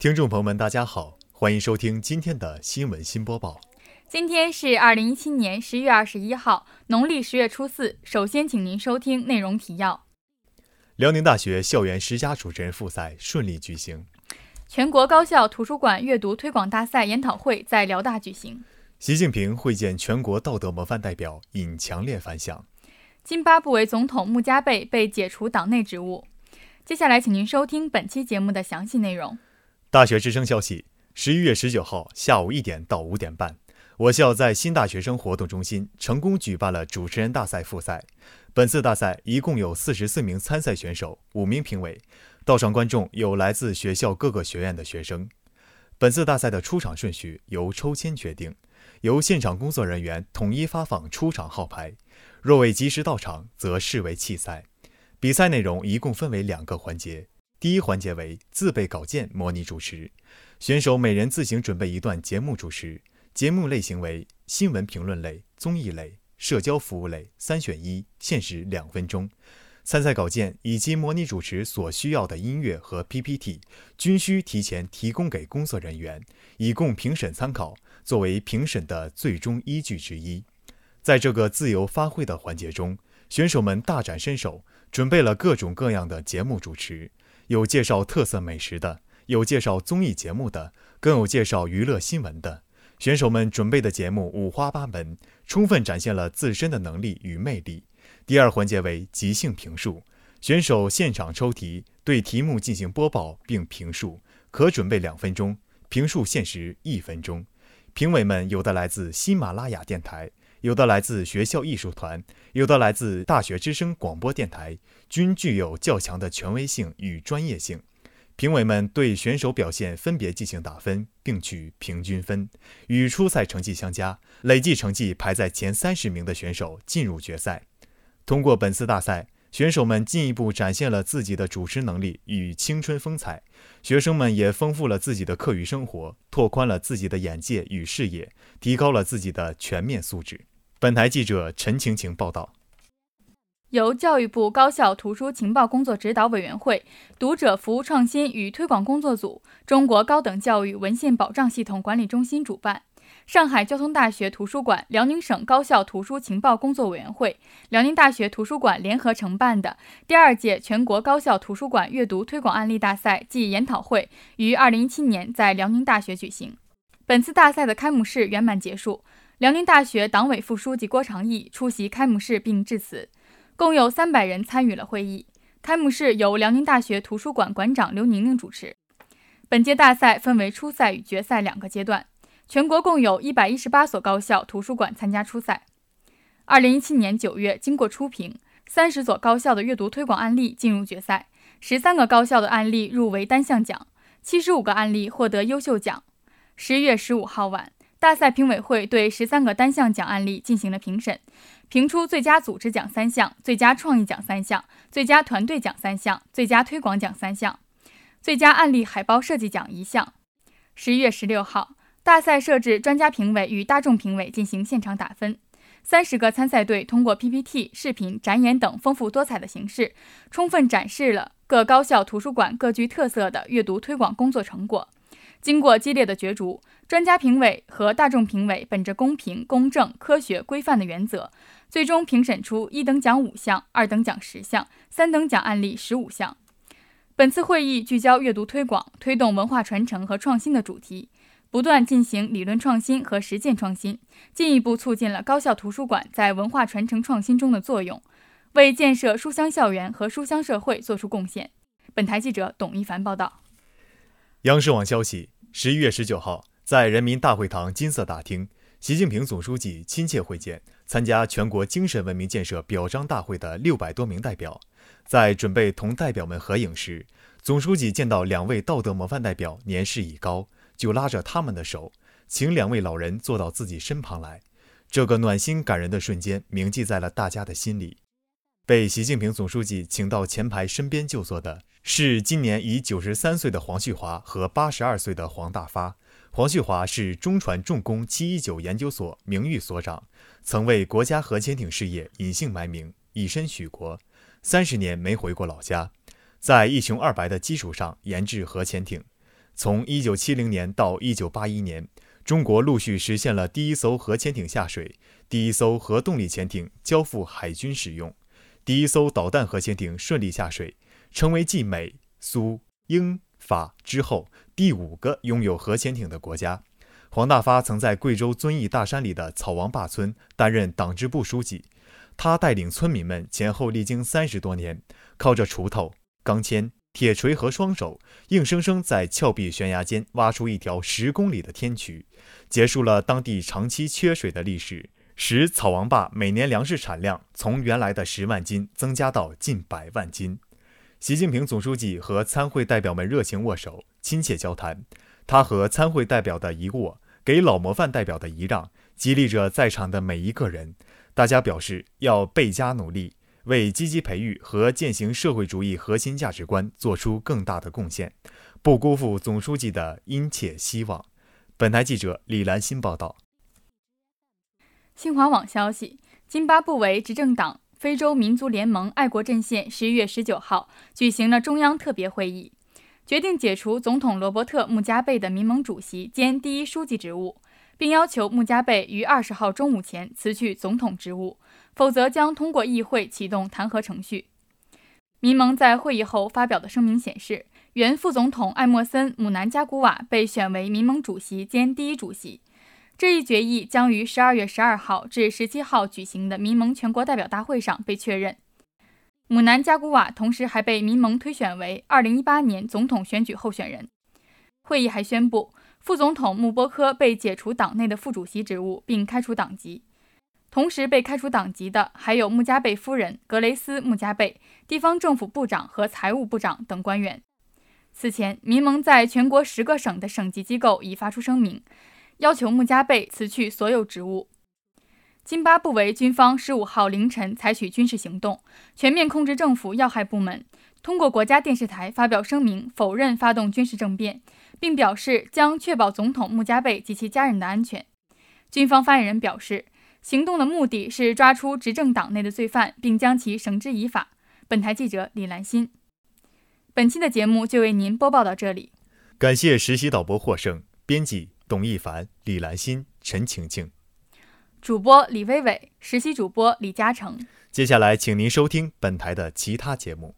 听众朋友们，大家好，欢迎收听今天的新闻新播报。今天是二零一七年十月二十一号，农历十月初四。首先，请您收听内容提要：辽宁大学校园十佳主持人复赛顺利举行；全国高校图书馆阅读推广大赛研讨会在辽大举行；习近平会见全国道德模范代表，引强烈反响；津巴布韦总统穆加贝被解除党内职务。接下来，请您收听本期节目的详细内容。大学之声消息：十一月十九号下午一点到五点半，我校在新大学生活动中心成功举办了主持人大赛复赛。本次大赛一共有四十四名参赛选手，五名评委，到场观众有来自学校各个学院的学生。本次大赛的出场顺序由抽签决定，由现场工作人员统一发放出场号牌，若未及时到场，则视为弃赛。比赛内容一共分为两个环节。第一环节为自备稿件模拟主持，选手每人自行准备一段节目主持，节目类型为新闻评论类、综艺类、社交服务类，三选一，限时两分钟。参赛稿件以及模拟主持所需要的音乐和 PPT 均需提前提供给工作人员，以供评审参考，作为评审的最终依据之一。在这个自由发挥的环节中，选手们大展身手，准备了各种各样的节目主持。有介绍特色美食的，有介绍综艺节目的，更有介绍娱乐新闻的。选手们准备的节目五花八门，充分展现了自身的能力与魅力。第二环节为即兴评述，选手现场抽题，对题目进行播报并评述，可准备两分钟，评述限时一分钟。评委们有的来自喜马拉雅电台。有的来自学校艺术团，有的来自大学之声广播电台，均具有较强的权威性与专业性。评委们对选手表现分别进行打分，并取平均分，与初赛成绩相加，累计成绩排在前三十名的选手进入决赛。通过本次大赛，选手们进一步展现了自己的主持能力与青春风采，学生们也丰富了自己的课余生活，拓宽了自己的眼界与视野，提高了自己的全面素质。本台记者陈晴晴报道。由教育部高校图书情报工作指导委员会、读者服务创新与推广工作组、中国高等教育文献保障系统管理中心主办。上海交通大学图书馆、辽宁省高校图书情报工作委员会、辽宁大学图书馆联合承办的第二届全国高校图书馆阅读推广案例大赛暨研讨会于二零一七年在辽宁大学举行。本次大赛的开幕式圆满结束，辽宁大学党委副书记郭长义出席开幕式并致辞，共有三百人参与了会议。开幕式由辽宁大学图书馆馆长刘宁宁主持。本届大赛分为初赛与决赛两个阶段。全国共有一百一十八所高校图书馆参加初赛。二零一七年九月，经过初评，三十所高校的阅读推广案例进入决赛，十三个高校的案例入围单项奖，七十五个案例获得优秀奖。十一月十五号晚，大赛评委会对十三个单项奖案例进行了评审，评出最佳组织奖三项、最佳创意奖三项、最佳团队奖三项、最佳推广奖三项、最佳案例海报设计奖一项。十一月十六号。大赛设置专家评委与大众评委进行现场打分，三十个参赛队通过 PPT、视频、展演等丰富多彩的形式，充分展示了各高校图书馆各具特色的阅读推广工作成果。经过激烈的角逐，专家评委和大众评委本着公平、公正、科学、规范的原则，最终评审出一等奖五项、二等奖十项、三等奖案例十五项。本次会议聚焦阅读推广、推动文化传承和创新的主题。不断进行理论创新和实践创新，进一步促进了高校图书馆在文化传承创新中的作用，为建设书香校园和书香社会作出贡献。本台记者董一凡报道。央视网消息：十一月十九号，在人民大会堂金色大厅，习近平总书记亲切会见参加全国精神文明建设表彰大会的六百多名代表。在准备同代表们合影时，总书记见到两位道德模范代表年事已高。就拉着他们的手，请两位老人坐到自己身旁来。这个暖心感人的瞬间铭记在了大家的心里。被习近平总书记请到前排身边就坐的是今年已九十三岁的黄旭华和八十二岁的黄大发。黄旭华是中船重工七一九研究所名誉所长，曾为国家核潜艇事业隐姓埋名，以身许国，三十年没回过老家，在一穷二白的基础上研制核潜艇。从1970年到1981年，中国陆续实现了第一艘核潜艇下水，第一艘核动力潜艇交付海军使用，第一艘导弹核潜艇顺利下水，成为继美、苏、英、法之后第五个拥有核潜艇的国家。黄大发曾在贵州遵义大山里的草王坝村担任党支部书记，他带领村民们前后历经三十多年，靠着锄头、钢钎。铁锤和双手，硬生生在峭壁悬崖间挖出一条十公里的天渠，结束了当地长期缺水的历史，使草王坝每年粮食产量从原来的十万斤增加到近百万斤。习近平总书记和参会代表们热情握手，亲切交谈。他和参会代表的一握，给老模范代表的一让，激励着在场的每一个人。大家表示要倍加努力。为积极培育和践行社会主义核心价值观做出更大的贡献，不辜负总书记的殷切希望。本台记者李兰心报道。新华网消息：津巴布韦执政党非洲民族联盟爱国阵线十一月十九号举行了中央特别会议，决定解除总统罗伯特·穆加贝的民盟主席兼第一书记职务，并要求穆加贝于二十号中午前辞去总统职务。否则将通过议会启动弹劾程序。民盟在会议后发表的声明显示，原副总统艾默森·姆南加古瓦被选为民盟主席兼第一主席。这一决议将于十二月十二号至十七号举行的民盟全国代表大会上被确认。姆南加古瓦同时还被民盟推选为二零一八年总统选举候选人。会议还宣布，副总统穆波科被解除党内的副主席职务，并开除党籍。同时被开除党籍的还有穆加贝夫人格雷斯·穆加贝、地方政府部长和财务部长等官员。此前，民盟在全国十个省的省级机构已发出声明，要求穆加贝辞去所有职务。津巴布韦军方十五号凌晨采取军事行动，全面控制政府要害部门，通过国家电视台发表声明，否认发动军事政变，并表示将确保总统穆加贝及其家人的安全。军方发言人表示。行动的目的是抓出执政党内的罪犯，并将其绳之以法。本台记者李兰心。本期的节目就为您播报到这里，感谢实习导播获胜，编辑董一凡、李兰心、陈晴晴，主播李薇薇，实习主播李嘉诚。接下来，请您收听本台的其他节目。